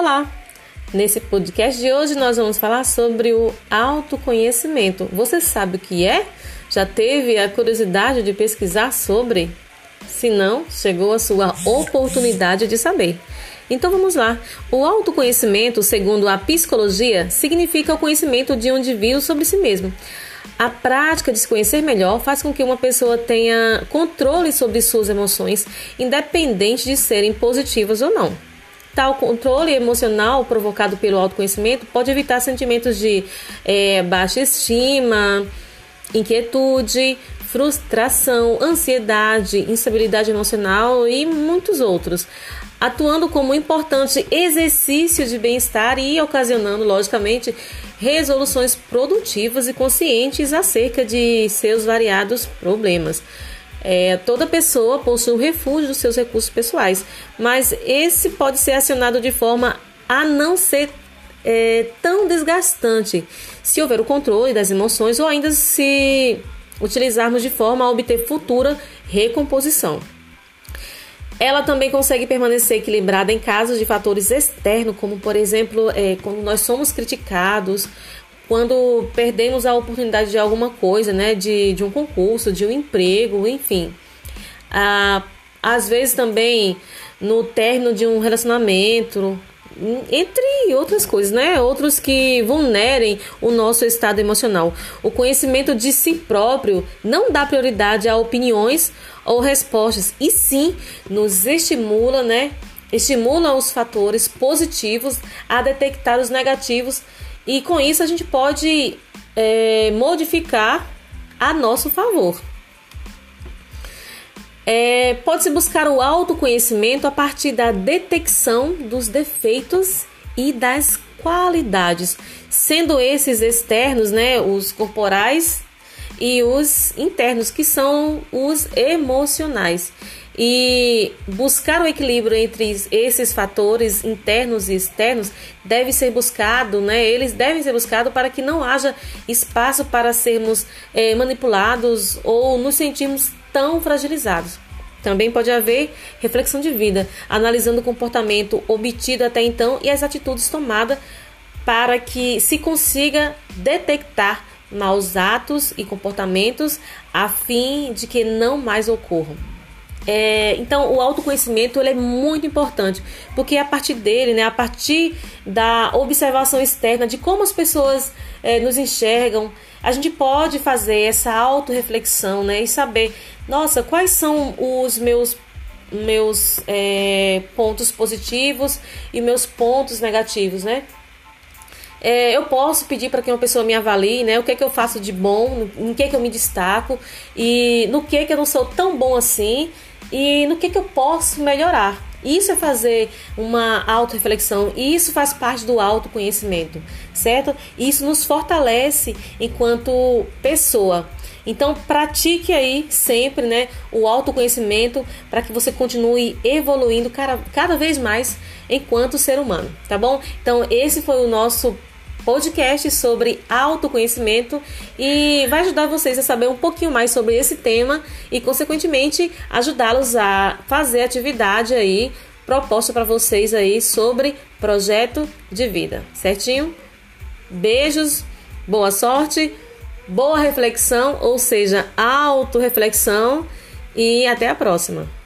Olá! Nesse podcast de hoje nós vamos falar sobre o autoconhecimento. Você sabe o que é? Já teve a curiosidade de pesquisar sobre? Se não, chegou a sua oportunidade de saber. Então vamos lá. O autoconhecimento, segundo a psicologia, significa o conhecimento de um indivíduo sobre si mesmo. A prática de se conhecer melhor faz com que uma pessoa tenha controle sobre suas emoções, independente de serem positivas ou não. Tal controle emocional provocado pelo autoconhecimento pode evitar sentimentos de é, baixa estima, inquietude, frustração, ansiedade, instabilidade emocional e muitos outros, atuando como importante exercício de bem-estar e ocasionando, logicamente, resoluções produtivas e conscientes acerca de seus variados problemas. É, toda pessoa possui um refúgio dos seus recursos pessoais, mas esse pode ser acionado de forma a não ser é, tão desgastante se houver o controle das emoções ou ainda se utilizarmos de forma a obter futura recomposição. Ela também consegue permanecer equilibrada em casos de fatores externos, como por exemplo, é, quando nós somos criticados, quando perdemos a oportunidade de alguma coisa, né, de, de um concurso, de um emprego, enfim. Ah, às vezes também no término de um relacionamento, entre outras coisas, né? Outros que vulnerem o nosso estado emocional. O conhecimento de si próprio não dá prioridade a opiniões ou respostas, e sim nos estimula, né? Estimula os fatores positivos a detectar os negativos, e com isso a gente pode é, modificar a nosso favor. É, Pode-se buscar o autoconhecimento a partir da detecção dos defeitos e das qualidades, sendo esses externos, né, os corporais e os internos, que são os emocionais. E buscar o equilíbrio entre esses fatores internos e externos deve ser buscado, né? Eles devem ser buscados para que não haja espaço para sermos é, manipulados ou nos sentirmos tão fragilizados. Também pode haver reflexão de vida, analisando o comportamento obtido até então e as atitudes tomadas para que se consiga detectar maus atos e comportamentos a fim de que não mais ocorram. É, então, o autoconhecimento ele é muito importante, porque a partir dele, né, a partir da observação externa de como as pessoas é, nos enxergam, a gente pode fazer essa autorreflexão né, e saber, nossa, quais são os meus meus é, pontos positivos e meus pontos negativos, né? É, eu posso pedir para que uma pessoa me avalie, né? O que é que eu faço de bom, em que é que eu me destaco e no que é que eu não sou tão bom assim e no que, que eu posso melhorar. Isso é fazer uma autorreflexão e isso faz parte do autoconhecimento, certo? Isso nos fortalece enquanto pessoa. Então pratique aí sempre, né, o autoconhecimento para que você continue evoluindo cada, cada vez mais enquanto ser humano, tá bom? Então esse foi o nosso podcast sobre autoconhecimento e vai ajudar vocês a saber um pouquinho mais sobre esse tema e, consequentemente, ajudá-los a fazer atividade aí proposta para vocês aí sobre projeto de vida, certinho? Beijos, boa sorte, boa reflexão, ou seja, autorreflexão e até a próxima.